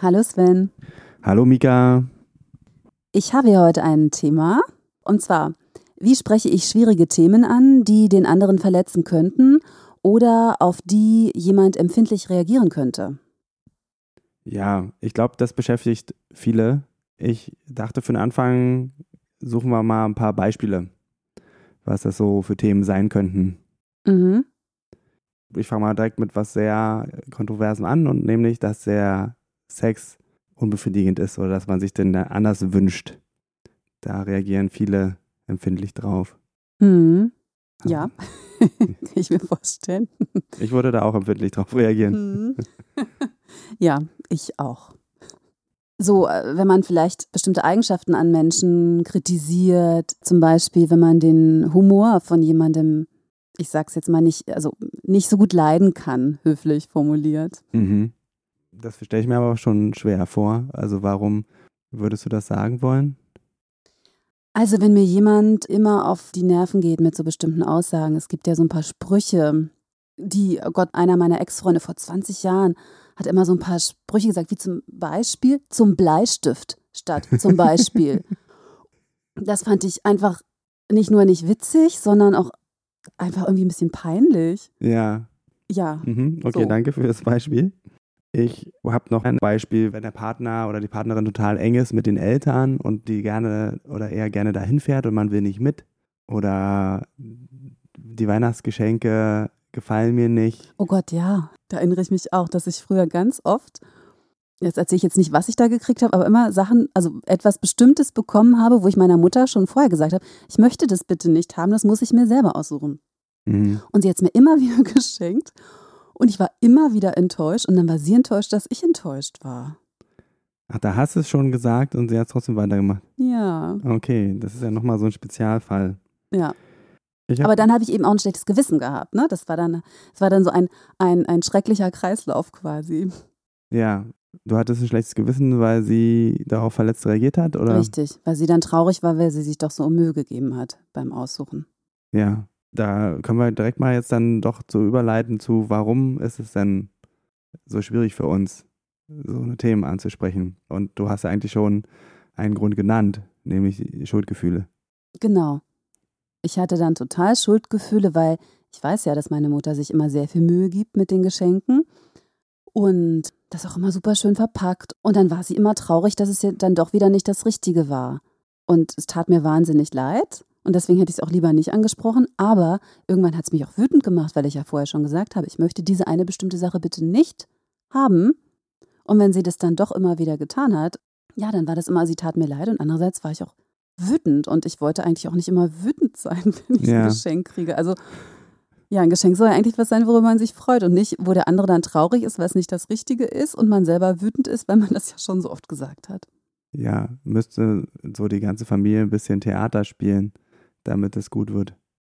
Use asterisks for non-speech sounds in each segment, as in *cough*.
Hallo Sven. Hallo Mika. Ich habe hier heute ein Thema. Und zwar, wie spreche ich schwierige Themen an, die den anderen verletzen könnten oder auf die jemand empfindlich reagieren könnte? Ja, ich glaube, das beschäftigt viele. Ich dachte für den Anfang, suchen wir mal ein paar Beispiele, was das so für Themen sein könnten. Mhm. Ich fange mal direkt mit was sehr Kontroversen an und nämlich, dass der Sex unbefriedigend ist oder dass man sich den anders wünscht. Da reagieren viele empfindlich drauf. Mhm. Ja, *laughs* kann ich mir vorstellen. Ich würde da auch empfindlich drauf reagieren. Mhm. *laughs* ja, ich auch. So, äh, wenn man vielleicht bestimmte Eigenschaften an Menschen kritisiert, zum Beispiel, wenn man den Humor von jemandem, ich sag's jetzt mal nicht, also nicht so gut leiden kann, höflich formuliert. Mhm. Das stelle ich mir aber schon schwer vor. Also warum würdest du das sagen wollen? Also wenn mir jemand immer auf die Nerven geht mit so bestimmten Aussagen, es gibt ja so ein paar Sprüche, die, oh Gott, einer meiner Ex-Freunde vor 20 Jahren hat immer so ein paar Sprüche gesagt, wie zum Beispiel zum Bleistift statt zum Beispiel. *laughs* das fand ich einfach nicht nur nicht witzig, sondern auch einfach irgendwie ein bisschen peinlich. Ja. Ja. Mhm. Okay, So. danke für das Beispiel. Ich habe noch ein Beispiel, wenn der Partner oder die Partnerin total eng ist mit den Eltern und die gerne oder eher gerne dahin fährt und man will nicht mit. Oder die Weihnachtsgeschenke gefallen mir nicht. Oh Gott, ja. Da erinnere ich mich auch, dass ich früher ganz oft, jetzt erzähle ich jetzt nicht, was ich da gekriegt habe, aber immer Sachen, also etwas Bestimmtes bekommen habe, wo ich meiner Mutter schon vorher gesagt habe, ich möchte das bitte nicht haben, das muss ich mir selber aussuchen. Mhm. Und sie hat es mir immer *laughs* wieder geschenkt und ich war immer wieder enttäuscht und dann war sie enttäuscht, dass ich enttäuscht war. Ach, da hast du es schon gesagt und sie hat es trotzdem weitergemacht. Ja, Okay, das ist ja nochmal so ein Spezialfall. ja. Aber dann habe ich eben auch ein schlechtes Gewissen gehabt, ne? Das war dann, das war dann so ein, ein, ein schrecklicher Kreislauf quasi. ja, du hattest ein schlechtes Gewissen, weil sie darauf verletzt reagiert hat, oder? Richtig, weil sie dann traurig war, weil sie sich doch so um Mühe gegeben hat beim Aussuchen. Ja, da können wir direkt mal jetzt dann doch so überleiten zu, warum ist es denn so schwierig für uns, so eine Themen anzusprechen. Und du hast ja eigentlich schon einen Grund genannt, nämlich Schuldgefühle. Genau. Ich hatte dann total Schuldgefühle, weil ich weiß ja, dass meine Mutter sich immer sehr viel Mühe gibt mit den Geschenken und das auch immer super schön verpackt. Und dann war sie immer traurig, dass es dann doch wieder nicht das Richtige war. Und es tat mir wahnsinnig leid. Und deswegen hätte ich es auch lieber nicht angesprochen. Aber irgendwann hat es mich auch wütend gemacht, weil ich ja vorher schon gesagt habe, ich möchte diese eine bestimmte Sache bitte nicht haben. Und wenn sie das dann doch immer wieder getan hat, ja, dann war das immer, sie tat mir leid. Und andererseits war ich auch wütend. Und ich wollte eigentlich auch nicht immer wütend sein, *laughs* wenn ich Ja. ein Geschenk kriege. Also ja, ein Geschenk soll ja eigentlich was sein, worüber man sich freut und nicht, wo der andere dann traurig ist, weil es nicht das Richtige ist und man selber wütend ist, weil man das ja schon so oft gesagt hat. Ja, müsste so die ganze Familie ein bisschen Theater spielen, damit es gut wird.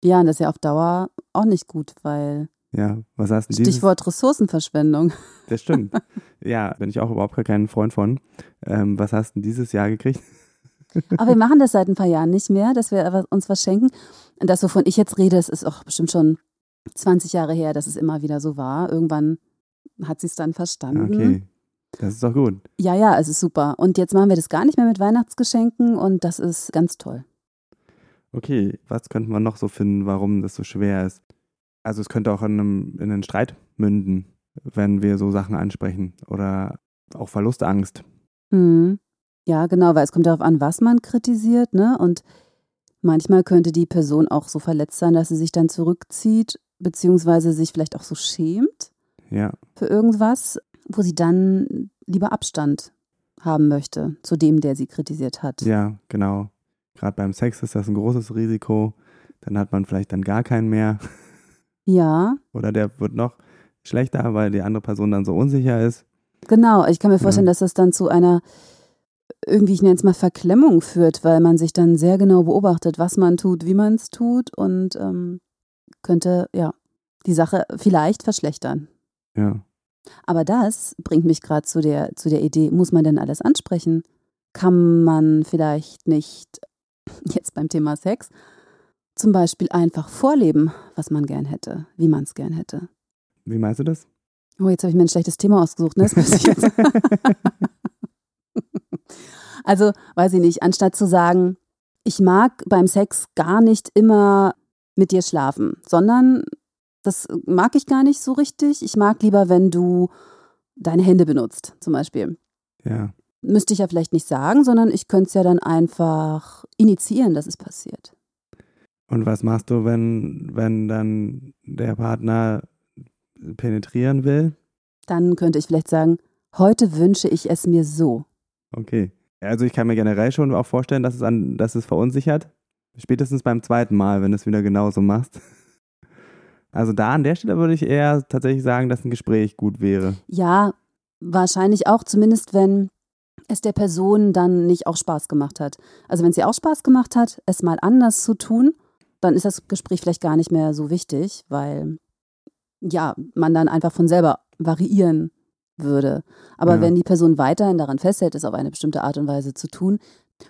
Ja, und das ist ja auf Dauer auch nicht gut, weil Ja, was hast du dieses? Stichwort Ressourcenverschwendung. *laughs* Das stimmt. ja, bin ich auch überhaupt gar kein Freund von. Ähm, was hast du denn dieses Jahr gekriegt? *laughs* Aber wir machen das seit ein paar Jahren nicht mehr, dass wir uns was schenken. Und das, wovon ich jetzt rede, das ist auch bestimmt schon 20 Jahre her, dass es immer wieder so war. Irgendwann hat sie es dann verstanden. Okay, das ist doch gut. Ja, ja, es ist super. Und jetzt machen wir das gar nicht mehr mit Weihnachtsgeschenken und das ist ganz toll. Okay, was könnte man noch so finden, warum das so schwer ist? Also es könnte auch in, einem, in einen Streit münden, wenn wir so Sachen ansprechen oder auch Verlustangst. Mhm. Ja, genau, weil es kommt darauf an, was man kritisiert, ne? Und manchmal könnte die Person auch so verletzt sein, dass sie sich dann zurückzieht, beziehungsweise sich vielleicht auch so schämt Ja, für irgendwas, wo sie dann lieber Abstand haben möchte zu dem, der sie kritisiert hat. ja, genau. Gerade beim Sex ist das ein großes Risiko. Dann hat man vielleicht dann gar keinen mehr *laughs* Ja, oder der wird noch schlechter, weil die andere Person dann so unsicher ist. Genau, ich kann mir vorstellen, Ja. dass das dann zu einer, irgendwie, ich nenne es mal Verklemmung führt, weil man sich dann sehr genau beobachtet, was man tut, wie man es tut und ähm, könnte, ja, die Sache vielleicht verschlechtern. Ja. Aber das bringt mich gerade zu der, zu der Idee, muss man denn alles ansprechen? Kann man vielleicht nicht, *laughs* jetzt beim Thema Sex, zum Beispiel einfach vorleben, was man gern hätte, wie man es gern hätte? Wie meinst du das? Oh, jetzt habe ich mir ein schlechtes Thema ausgesucht, ne? *laughs* Also, weiß ich nicht, anstatt zu sagen, ich mag beim Sex gar nicht immer mit dir schlafen, sondern das mag ich gar nicht so richtig. Ich mag lieber, wenn du deine Hände benutzt, zum Beispiel. ja. Müsste ich ja vielleicht nicht sagen, sondern ich könnte es ja dann einfach initiieren, dass es passiert. Und was machst du, wenn, wenn dann der Partner penetrieren will? Dann könnte ich vielleicht sagen, heute wünsche ich es mir so. Okay. Also ich kann mir generell schon auch vorstellen, dass es, an, dass es verunsichert. Spätestens beim zweiten Mal, wenn du es wieder genauso machst. *laughs* Also da an der Stelle würde ich eher tatsächlich sagen, dass ein Gespräch gut wäre. Ja, wahrscheinlich auch, zumindest wenn es der Person dann nicht auch Spaß gemacht hat. Also wenn es ihr auch Spaß gemacht hat, es mal anders zu tun, dann ist das Gespräch vielleicht gar nicht mehr so wichtig, weil ja, man dann einfach von selber variieren würde. Aber Ja. wenn die Person weiterhin daran festhält, es auf eine bestimmte Art und Weise zu tun,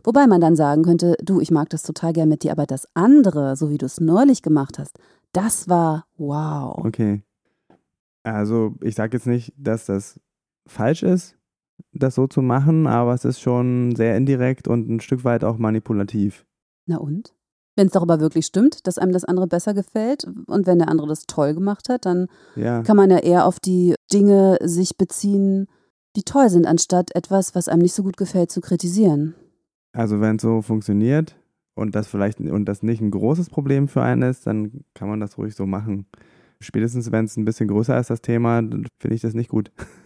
wobei man dann sagen könnte, du, ich mag das total gern mit dir, aber das andere, so wie du es neulich gemacht hast, das war wow. Okay. Also ich sage jetzt nicht, dass das falsch ist, das so zu machen, aber es ist schon sehr indirekt und ein Stück weit auch manipulativ. Na und? Wenn es doch aber wirklich stimmt, dass einem das andere besser gefällt und wenn der andere das toll gemacht hat, dann Ja. kann man ja eher auf die Dinge sich beziehen, die toll sind, anstatt etwas, was einem nicht so gut gefällt, zu kritisieren. Also wenn es so funktioniert und das vielleicht und das nicht ein großes Problem für einen ist, dann kann man das ruhig so machen. Spätestens wenn es ein bisschen größer ist, das Thema, dann finde ich das nicht gut. *laughs*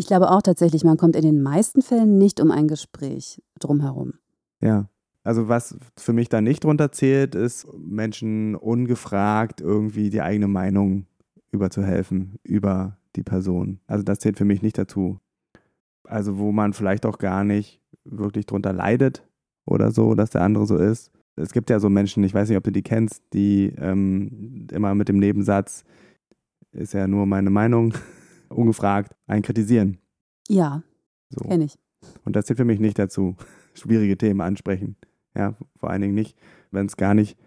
Ich glaube auch tatsächlich, man kommt in den meisten Fällen nicht um ein Gespräch drumherum. Ja. Also was für mich da nicht drunter zählt, ist Menschen ungefragt irgendwie die eigene Meinung überzuhelfen über die Person. Also das zählt für mich nicht dazu. Also wo man vielleicht auch gar nicht wirklich drunter leidet oder so, dass der andere so ist. Es gibt ja so Menschen, ich weiß nicht, ob du die kennst, die ähm, immer mit dem Nebensatz, ist ja nur meine Meinung, ungefragt, einen kritisieren. Ja, So. kenne ich. Und das zählt für mich nicht dazu. *laughs* Schwierige Themen ansprechen. Ja, vor allen Dingen nicht, wenn es gar nicht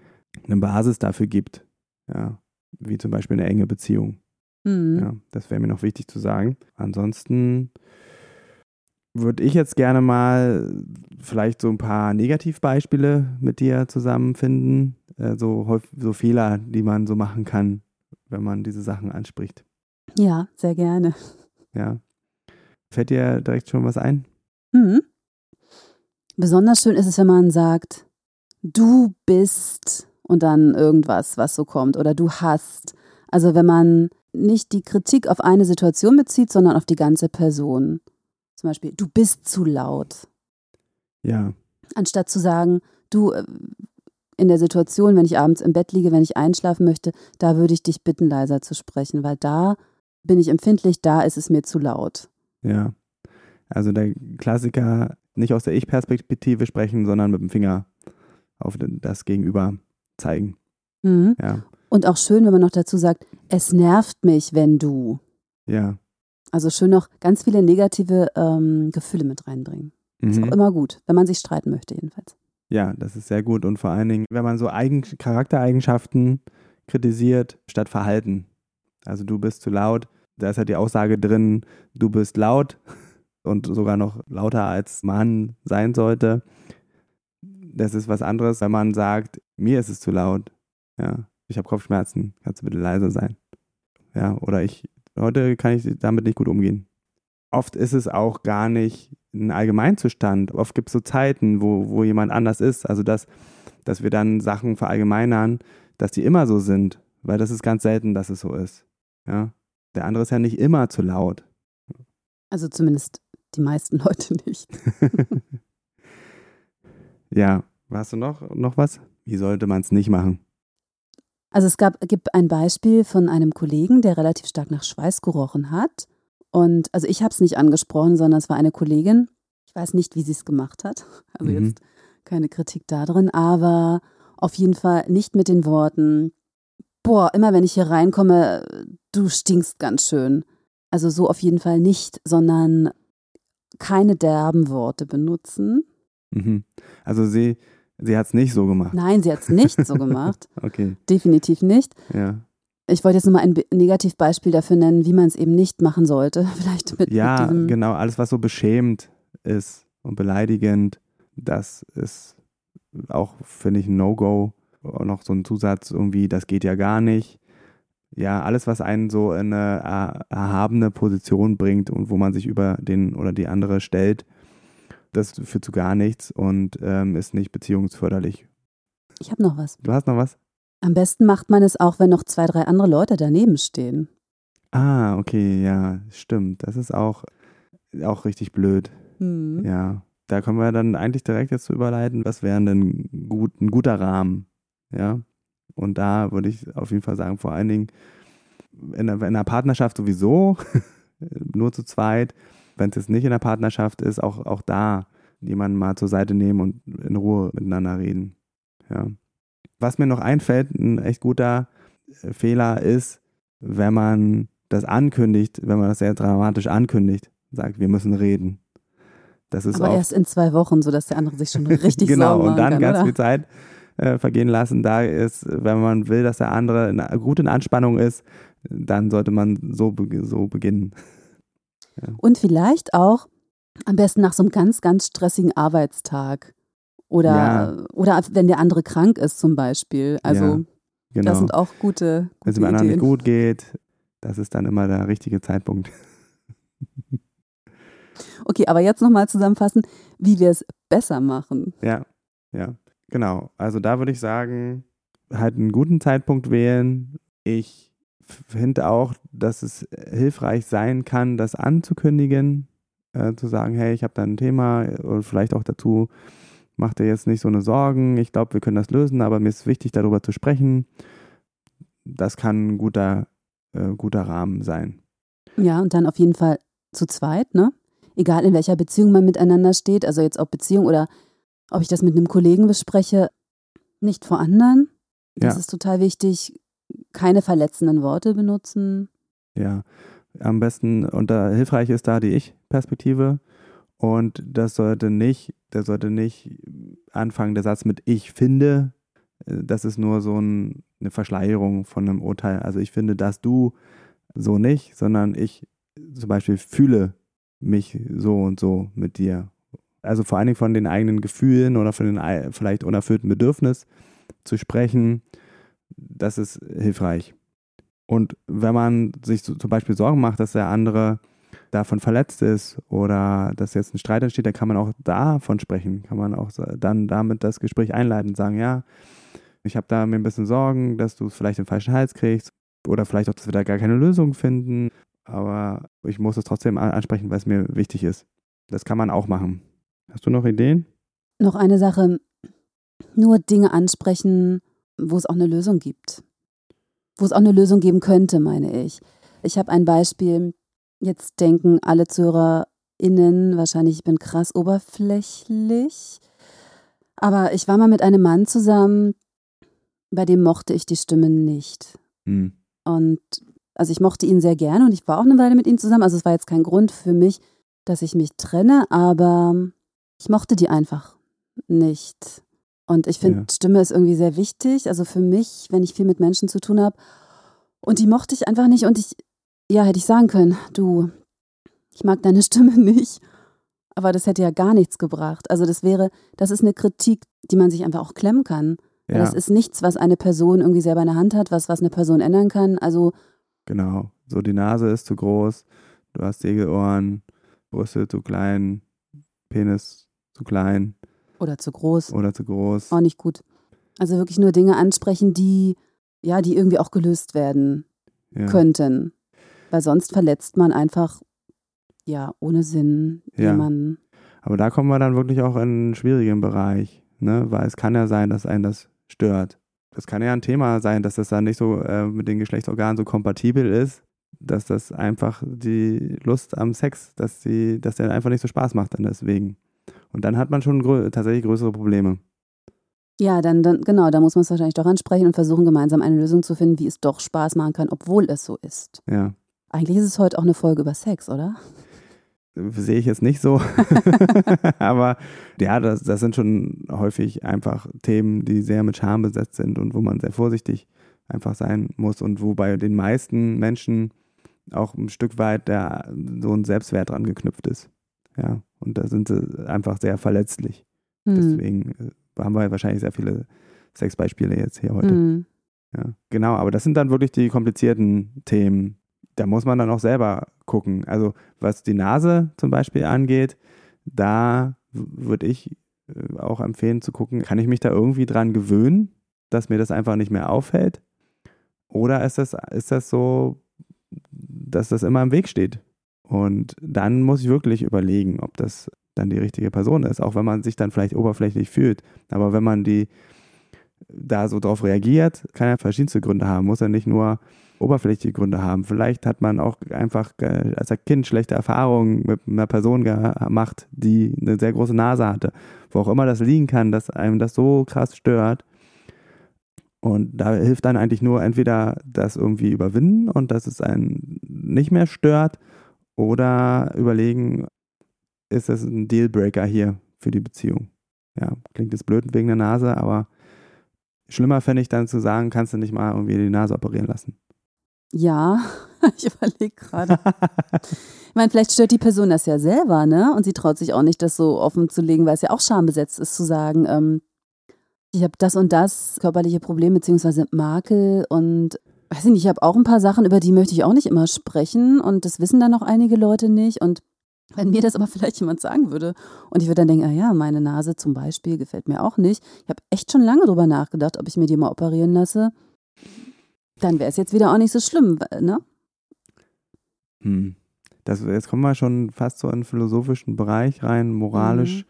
eine Basis dafür gibt. Ja, wie zum Beispiel eine enge Beziehung. Mhm. Ja, das wäre mir noch wichtig zu sagen. Ansonsten würde ich jetzt gerne mal vielleicht so ein paar Negativbeispiele mit dir zusammenfinden. Äh, so, so Fehler, die man so machen kann, wenn man diese Sachen anspricht. Ja, sehr gerne. Ja. Fällt dir direkt schon was ein? Mhm. Besonders schön ist es, wenn man sagt, du bist und dann irgendwas, was so kommt, oder du hast. Also wenn man nicht die Kritik auf eine Situation bezieht, sondern auf die ganze Person. Zum Beispiel, du bist zu laut. Ja. Anstatt zu sagen, du, äh, in der Situation, wenn ich abends im Bett liege, wenn ich einschlafen möchte, da würde ich dich bitten, leiser zu sprechen, weil da bin ich empfindlich, da ist es mir zu laut. Ja. Also der Klassiker, nicht aus der Ich-Perspektive sprechen, sondern mit dem Finger auf das Gegenüber zeigen. Mhm. Ja. Und auch schön, wenn man noch dazu sagt, es nervt mich, wenn du. Ja. Also schön noch ganz viele negative ähm, Gefühle mit reinbringen. Ist auch Mhm. immer gut, wenn man sich streiten möchte, jedenfalls. Ja, das ist sehr gut. Und vor allen Dingen, wenn man so Eigen Charaktereigenschaften kritisiert, statt Verhalten. Also du bist zu laut, da ist halt die Aussage drin, du bist laut *laughs* und sogar noch lauter als Mann sein sollte. Das ist was anderes, wenn man sagt, mir ist es zu laut. Ja, ich habe Kopfschmerzen, kannst du bitte leiser sein. Ja, oder ich, heute kann ich damit nicht gut umgehen. Oft ist es auch gar nicht ein Allgemeinzustand. Oft gibt es so Zeiten, wo, wo jemand anders ist. Also, dass, dass wir dann Sachen verallgemeinern, dass die immer so sind. Weil das ist ganz selten, dass es so ist. Ja. Der andere ist ja nicht immer zu laut. Also zumindest die meisten *laughs* Leute nicht. *laughs* ja. Hast du noch, noch was? Wie sollte man es nicht machen? Also es gab, gibt ein Beispiel von einem Kollegen, der relativ stark nach Schweiß gerochen hat. Und also ich habe es nicht angesprochen, sondern es war eine Kollegin. Ich weiß nicht, wie sie es gemacht hat. *laughs* Also Mhm. jetzt keine Kritik da drin, aber auf jeden Fall nicht mit den Worten, boah, immer wenn ich hier reinkomme, du stinkst ganz schön. Also so auf jeden Fall nicht, sondern keine derben Worte benutzen. Mhm. Also sie, sie hat es nicht so gemacht. Nein, sie hat es nicht so gemacht. *laughs* Okay, Definitiv nicht. ja. Ich wollte jetzt nochmal ein Be- Negativbeispiel dafür nennen, wie man es eben nicht machen sollte. *laughs* Vielleicht mit, Ja, mit genau, alles, was so beschämend ist und beleidigend, das ist auch, finde ich, ein No-Go. Noch so ein Zusatz irgendwie, das geht ja gar nicht. Ja, alles, was einen so in eine er- erhabene Position bringt und wo man sich über den oder die andere stellt, das führt zu gar nichts und ähm, ist nicht beziehungsförderlich. Ich habe noch was. Du hast noch was? Am besten macht man es auch, wenn noch zwei, drei andere Leute daneben stehen. Ah, okay, ja, stimmt. Das ist auch, auch richtig blöd. Hm. Ja, da können wir dann eigentlich direkt jetzt zu überleiten, was wäre denn gut, ein guter Rahmen, ja. Und da würde ich auf jeden Fall sagen, vor allen Dingen in einer, in einer Partnerschaft sowieso, *laughs* nur zu zweit, wenn es jetzt nicht in der Partnerschaft ist, auch, auch da jemanden mal zur Seite nehmen und in Ruhe miteinander reden, ja. Was mir noch einfällt, ein echt guter Fehler ist, wenn man das ankündigt, wenn man das sehr dramatisch ankündigt, sagt, wir müssen reden. Das ist Aber auch erst in zwei Wochen, sodass der andere sich schon richtig *laughs* genau Sorgen und dann machen kann, ganz oder? viel Zeit äh, vergehen lassen. Da ist, wenn man will, dass der andere in, gut in Anspannung ist, dann sollte man so, so beginnen. *laughs* Und vielleicht auch am besten nach so einem ganz, ganz stressigen Arbeitstag. Oder, Ja. oder wenn der andere krank ist zum Beispiel. Also Ja, Genau. das sind auch gute, wenn es gute dem anderen nicht gut geht, das ist dann immer der richtige Zeitpunkt. *laughs* Okay, aber jetzt nochmal zusammenfassen, wie wir es besser machen. Ja, ja, genau. Also da würde ich sagen, halt einen guten Zeitpunkt wählen. Ich finde auch, dass es hilfreich sein kann, das anzukündigen, äh, zu sagen, hey, ich habe da ein Thema und vielleicht auch dazu, mach dir jetzt nicht so eine Sorgen. Ich glaube, wir können das lösen, aber mir ist wichtig, darüber zu sprechen. Das kann ein guter, äh, guter Rahmen sein. Ja, und dann auf jeden Fall zu zweit, ne? Egal in welcher Beziehung man miteinander steht, also jetzt ob Beziehung oder ob ich das mit einem Kollegen bespreche, nicht vor anderen. Das Ja. ist total wichtig. Keine verletzenden Worte benutzen. Ja, am besten und da hilfreich ist da die Ich-Perspektive und das sollte nicht, der sollte nicht anfangen, der Satz mit ich finde, das ist nur so ein, eine Verschleierung von einem Urteil. Also ich finde, dass du so nicht, sondern ich zum Beispiel fühle mich so und so mit dir. Also vor allen Dingen von den eigenen Gefühlen oder von den ei- vielleicht unerfüllten Bedürfnis zu sprechen, das ist hilfreich. Und wenn man sich zum Beispiel Sorgen macht, dass der andere davon verletzt ist oder dass jetzt ein Streit entsteht, dann kann man auch davon sprechen. Kann man auch dann damit das Gespräch einleiten und sagen, ja, ich habe da mir ein bisschen Sorgen, dass du es vielleicht im falschen Hals kriegst oder vielleicht auch, dass wir da gar keine Lösung finden. Aber ich muss es trotzdem an- ansprechen, weil es mir wichtig ist. Das kann man auch machen. Hast du noch Ideen? Noch eine Sache, nur Dinge ansprechen, wo es auch eine Lösung gibt. Wo es auch eine Lösung geben könnte, meine ich. Ich habe ein Beispiel, jetzt denken alle ZuhörerInnen wahrscheinlich, ich bin krass oberflächlich. Aber ich war mal mit einem Mann zusammen, bei dem mochte ich die Stimme nicht. Hm. Und also ich mochte ihn sehr gerne und ich war auch eine Weile mit ihm zusammen. Also es war jetzt kein Grund für mich, dass ich mich trenne, aber ich mochte die einfach nicht. Und ich finde, Ja. Stimme ist irgendwie sehr wichtig. Also für mich, wenn ich viel mit Menschen zu tun habe. Und die mochte ich einfach nicht. Und ich, ja, hätte ich sagen können, du, ich mag deine *laughs* Stimme nicht. Aber das hätte ja gar nichts gebracht. Also das wäre, das ist eine Kritik, die man sich einfach auch klemmen kann. Ja, Das ist nichts, was eine Person irgendwie selber in der Hand hat, was, was eine Person ändern kann. Also genau. So, die Nase ist zu groß, du hast Segelohren, Brüste zu klein, Penis zu klein oder zu groß, oder zu groß. auch nicht gut. Also wirklich nur Dinge ansprechen, die ja, die irgendwie auch gelöst werden Ja. könnten. Weil sonst verletzt man einfach ja ohne Sinn Ja. jemanden. Aber da kommen wir dann wirklich auch in einen schwierigen Bereich, ne? weil es kann ja sein, dass einen das stört. Das kann ja ein Thema sein, dass das dann nicht so äh, mit den Geschlechtsorganen so kompatibel ist. dass das einfach die Lust am Sex, dass sie, dass der einfach nicht so Spaß macht dann deswegen. Und dann hat man schon grö tatsächlich größere Probleme. Ja, dann, dann genau, da muss man es wahrscheinlich doch ansprechen und versuchen, gemeinsam eine Lösung zu finden, wie es doch Spaß machen kann, obwohl es so ist. Ja. Eigentlich ist es heute auch eine Folge über Sex, oder? Sehe ich jetzt nicht so. *laughs* *laughs* Aber ja, das, das sind schon häufig einfach Themen, die sehr mit Scham besetzt sind und wo man sehr vorsichtig einfach sein muss und wo bei den meisten Menschen auch ein Stück weit der, so ein Selbstwert dran geknüpft ist. Ja, und da sind sie einfach sehr verletzlich. Hm. Deswegen äh, haben wir wahrscheinlich sehr viele Sexbeispiele jetzt hier heute. Hm. Ja, genau, aber das sind dann wirklich die komplizierten Themen. Da muss man dann auch selber gucken. Also was die Nase zum Beispiel angeht, da würde ich äh, auch empfehlen zu gucken, kann ich mich da irgendwie dran gewöhnen, dass mir das einfach nicht mehr auffällt? Oder ist das, ist das so, dass das immer im Weg steht? Und dann muss ich wirklich überlegen, ob das dann die richtige Person ist, auch wenn man sich dann vielleicht oberflächlich fühlt. Aber wenn man die da so drauf reagiert, kann er verschiedenste Gründe haben, muss er nicht nur oberflächliche Gründe haben. Vielleicht hat man auch einfach als Kind schlechte Erfahrungen mit einer Person gemacht, die eine sehr große Nase hatte. Wo auch immer das liegen kann, dass einem das so krass stört, und da hilft dann eigentlich nur entweder das irgendwie überwinden und dass es einen nicht mehr stört oder überlegen, ist das ein Dealbreaker hier für die Beziehung. Ja, klingt jetzt blöd wegen der Nase, aber schlimmer fände ich dann zu sagen, kannst du nicht mal irgendwie die Nase operieren lassen. Ja, *laughs* ich überlege gerade. ich meine, vielleicht stört die Person das ja selber, ne? Und sie traut sich auch nicht, das so offen zu legen, weil es ja auch schambesetzt ist, zu sagen, ähm, ich habe das und das körperliche Problem beziehungsweise Makel und weiß ich nicht, ich habe auch ein paar Sachen, über die möchte ich auch nicht immer sprechen und das wissen dann auch einige Leute nicht und wenn mir das aber *laughs* vielleicht jemand sagen würde und ich würde dann denken, ah ja, meine Nase zum Beispiel gefällt mir auch nicht. Ich habe echt schon lange drüber nachgedacht, ob ich mir die mal operieren lasse. Dann wäre es jetzt wieder auch nicht so schlimm, ne? Hm. Das, jetzt kommen wir schon fast so in den philosophischen Bereich rein, moralisch. Mhm.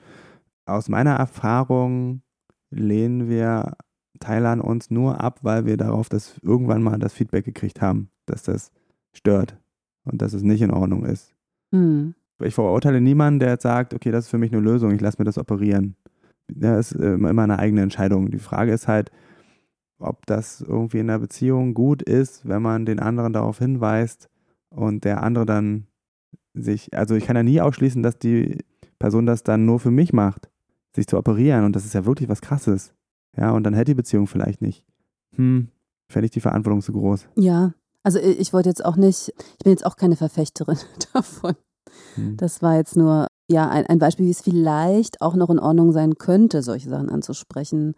Aus meiner Erfahrung lehnen wir Teile an uns nur ab, weil wir darauf das irgendwann mal das Feedback gekriegt haben, dass das stört und dass es nicht in Ordnung ist. Mhm. Ich verurteile niemanden, der jetzt sagt, okay, das ist für mich eine Lösung, ich lasse mir das operieren. Das ist immer eine eigene Entscheidung. Die Frage ist halt, ob das irgendwie in der Beziehung gut ist, wenn man den anderen darauf hinweist und der andere dann sich, also ich kann ja nie ausschließen, dass die Person das dann nur für mich macht sich zu operieren und das ist ja wirklich was Krasses. Ja, und dann hätte die Beziehung vielleicht nicht. Hm, fände ich die Verantwortung zu groß. Ja, also ich wollte jetzt auch nicht, ich bin jetzt auch keine Verfechterin *laughs* davon. Hm. Das war jetzt nur, ja, ein, ein Beispiel, wie es vielleicht auch noch in Ordnung sein könnte, solche Sachen anzusprechen.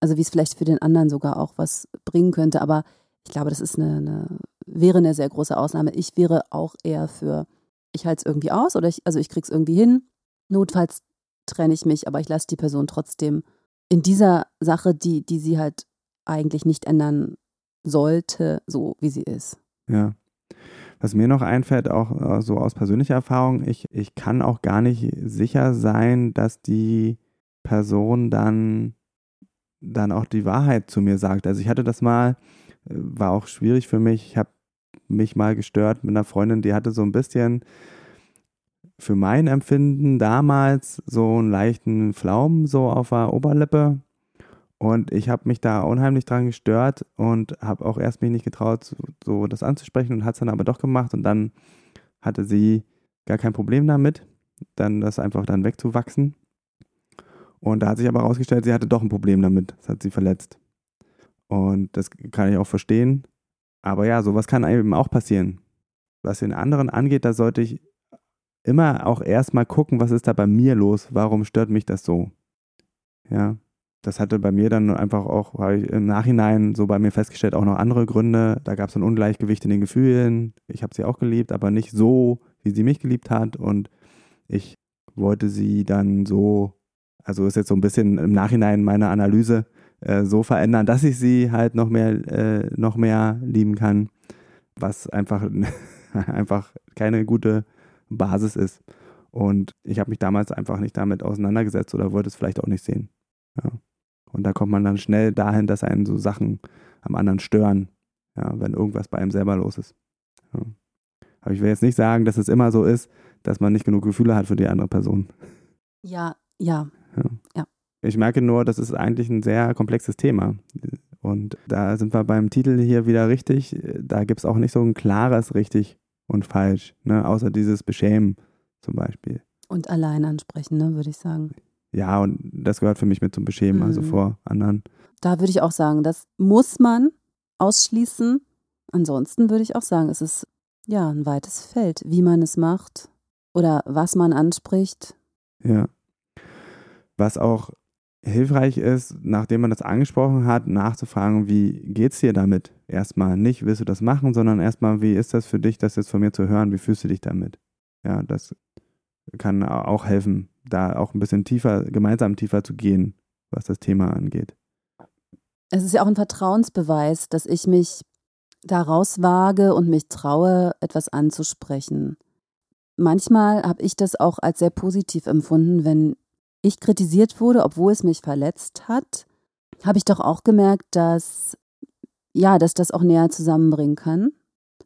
Also wie es vielleicht für den anderen sogar auch was bringen könnte. Aber ich glaube, das ist eine, eine wäre eine sehr große Ausnahme. Ich wäre auch eher für, ich halte es irgendwie aus oder ich, also ich krieg's irgendwie hin. Notfalls trenne ich mich, aber ich lasse die Person trotzdem in dieser Sache, die, die sie halt eigentlich nicht ändern sollte, so wie sie ist. Ja. Was mir noch einfällt, auch äh, so aus persönlicher Erfahrung, ich, ich kann auch gar nicht sicher sein, dass die Person dann, dann auch die Wahrheit zu mir sagt. Also ich hatte das mal, äh, war auch schwierig für mich. Ich habe mich mal gestört mit einer Freundin, die hatte so ein bisschen für mein Empfinden damals so einen leichten Pflaumen so auf der Oberlippe. Und ich habe mich da unheimlich dran gestört und habe auch erst mich nicht getraut, so das anzusprechen und hat es dann aber doch gemacht. Und dann hatte sie gar kein Problem damit, dann das einfach dann wegzuwachsen. Und da hat sich aber herausgestellt, sie hatte doch ein Problem damit. Das hat sie verletzt. Und das kann ich auch verstehen. Aber ja, sowas kann eben auch passieren. Was den anderen angeht, da sollte ich immer auch erstmal gucken, was ist da bei mir los, warum stört mich das so. Ja, das hatte bei mir dann einfach auch, habe ich im Nachhinein so bei mir festgestellt, auch noch andere Gründe. Da gab es ein Ungleichgewicht in den Gefühlen. Ich habe sie auch geliebt, aber nicht so, wie sie mich geliebt hat. Und ich wollte sie dann so, also ist jetzt so ein bisschen im Nachhinein meine Analyse, äh, so verändern, dass ich sie halt noch mehr, äh, noch mehr lieben kann. Was einfach, *laughs* einfach keine gute Basis ist. Und ich habe mich damals einfach nicht damit auseinandergesetzt oder wollte es vielleicht auch nicht sehen. Ja. Und da kommt man dann schnell dahin, dass einen so Sachen am anderen stören, ja, wenn irgendwas bei einem selber los ist. Ja. Aber ich will jetzt nicht sagen, dass es immer so ist, dass man nicht genug Gefühle hat für die andere Person. Ja, ja. Ja. Ja. Ich merke nur, das ist eigentlich ein sehr komplexes Thema. Und da sind wir beim Titel hier wieder richtig. Da gibt es auch nicht so ein klares richtig und falsch, ne? außer dieses Beschämen zum Beispiel. Und allein ansprechen, ne, würde ich sagen. Ja, und das gehört für mich mit zum Beschämen, also Mhm. vor anderen. Da würde ich auch sagen, das muss man ausschließen. Ansonsten würde ich auch sagen, es ist ja ein weites Feld, wie man es macht oder was man anspricht. Ja. Was auch hilfreich ist, nachdem man das angesprochen hat, nachzufragen, wie geht's dir damit? Erstmal nicht, willst du das machen, sondern erstmal, wie ist das für dich, das jetzt von mir zu hören? Wie fühlst du dich damit? Ja, das kann auch helfen, da auch ein bisschen tiefer, gemeinsam tiefer zu gehen, was das Thema angeht. Es ist ja auch ein Vertrauensbeweis, dass ich mich daraus wage und mich traue, etwas anzusprechen. Manchmal habe ich das auch als sehr positiv empfunden, wenn ich kritisiert wurde, obwohl es mich verletzt hat, habe ich doch auch gemerkt, dass ja, dass das auch näher zusammenbringen kann.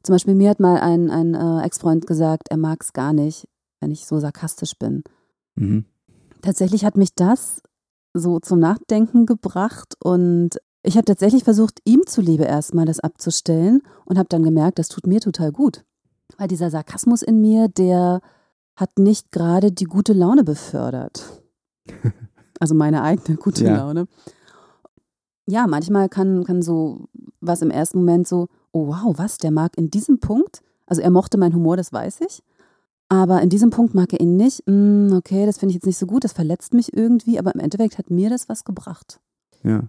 Zum Beispiel mir hat mal ein, ein äh, Ex-Freund gesagt, er mag es gar nicht, wenn ich so sarkastisch bin. Mhm. Tatsächlich hat mich das so zum Nachdenken gebracht und ich habe tatsächlich versucht, ihm zuliebe erstmal das abzustellen und habe dann gemerkt, das tut mir total gut. Weil dieser Sarkasmus in mir, der hat nicht gerade die gute Laune befördert. Also meine eigene *laughs* gute Ja. Laune. Ja, manchmal kann, kann so was im ersten Moment so, oh wow, was, der mag in diesem Punkt, also er mochte meinen Humor, das weiß ich, aber in diesem Punkt mag er ihn nicht. Hm, okay, das finde ich jetzt nicht so gut, das verletzt mich irgendwie, aber im Endeffekt hat mir das was gebracht. Ja.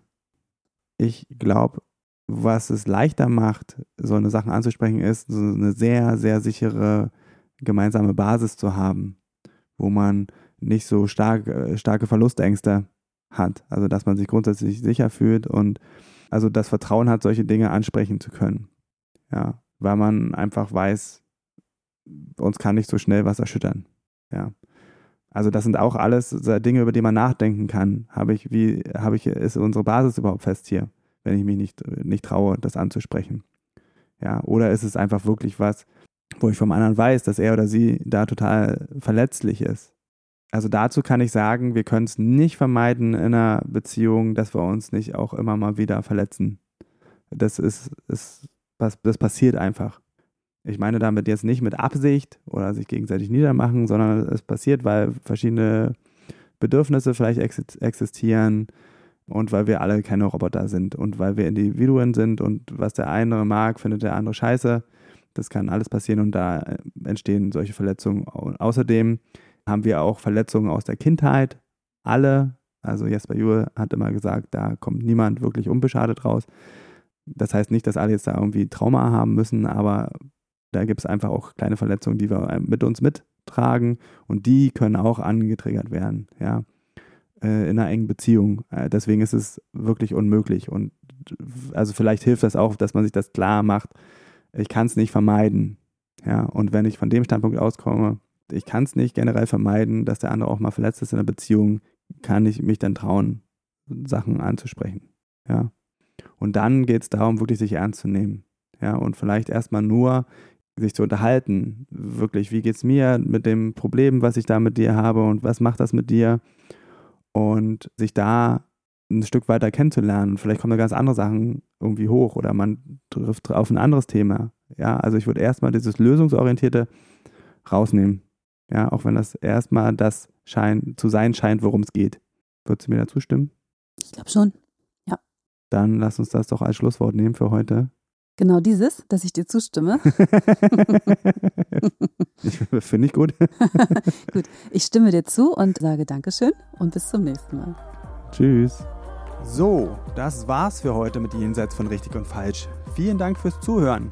Ich glaube, was es leichter macht, so eine Sachen anzusprechen, ist, so eine sehr, sehr sichere gemeinsame Basis zu haben, wo man nicht so stark, äh, starke Verlustängste hat. Also, dass man sich grundsätzlich sicher fühlt und also das Vertrauen hat, solche Dinge ansprechen zu können. Ja, weil man einfach weiß, uns kann nicht so schnell was erschüttern. Ja. Also das sind auch alles so Dinge, über die man nachdenken kann. Habe ich, wie, habe ich, ist unsere Basis überhaupt fest hier, wenn ich mich nicht, nicht traue, das anzusprechen? Ja, oder ist es einfach wirklich was, wo ich vom anderen weiß, dass er oder sie da total verletzlich ist? Also dazu kann ich sagen, wir können es nicht vermeiden in einer Beziehung, dass wir uns nicht auch immer mal wieder verletzen. Das ist, ist das, passiert einfach. Ich meine damit jetzt nicht mit Absicht oder sich gegenseitig niedermachen, sondern es passiert, weil verschiedene Bedürfnisse vielleicht exi- existieren und weil wir alle keine Roboter sind und weil wir Individuen sind und was der eine mag, findet der andere scheiße. Das kann alles passieren und da äh, entstehen solche Verletzungen. Außerdem haben wir auch Verletzungen aus der Kindheit. Alle, also Jesper Juhl hat immer gesagt, da kommt niemand wirklich unbeschadet raus. Das heißt nicht, dass alle jetzt da irgendwie Trauma haben müssen, aber da gibt es einfach auch kleine Verletzungen, die wir mit uns mittragen und die können auch angetriggert werden, ja, äh, in einer engen Beziehung. Äh, deswegen ist es wirklich unmöglich und also vielleicht hilft das auch, dass man sich das klar macht. Ich kann es nicht vermeiden, ja, und wenn ich von dem Standpunkt auskomme, ich kann es nicht generell vermeiden, dass der andere auch mal verletzt ist in einer Beziehung, kann ich mich dann trauen, Sachen anzusprechen, ja. Und dann geht es darum, wirklich sich ernst zu nehmen. Ja, und vielleicht erstmal nur sich zu unterhalten. Wirklich, wie geht's mir mit dem Problem, was ich da mit dir habe und was macht das mit dir? Und sich da ein Stück weiter kennenzulernen. Vielleicht kommen da ganz andere Sachen irgendwie hoch oder man trifft auf ein anderes Thema. Ja, also ich würde erstmal dieses Lösungsorientierte rausnehmen. Ja, auch wenn das erstmal das schein, zu sein scheint, worum es geht. Würdest du mir da zustimmen? Ich glaube schon. Dann lass uns das doch als Schlusswort nehmen für heute. Genau dieses, dass ich dir zustimme. *laughs* *laughs* ich finde ich gut. *laughs* Gut, ich stimme dir zu und sage Dankeschön und bis zum nächsten Mal. Tschüss. So, das war's für heute mit Jenseits von Richtig und Falsch. Vielen Dank fürs Zuhören.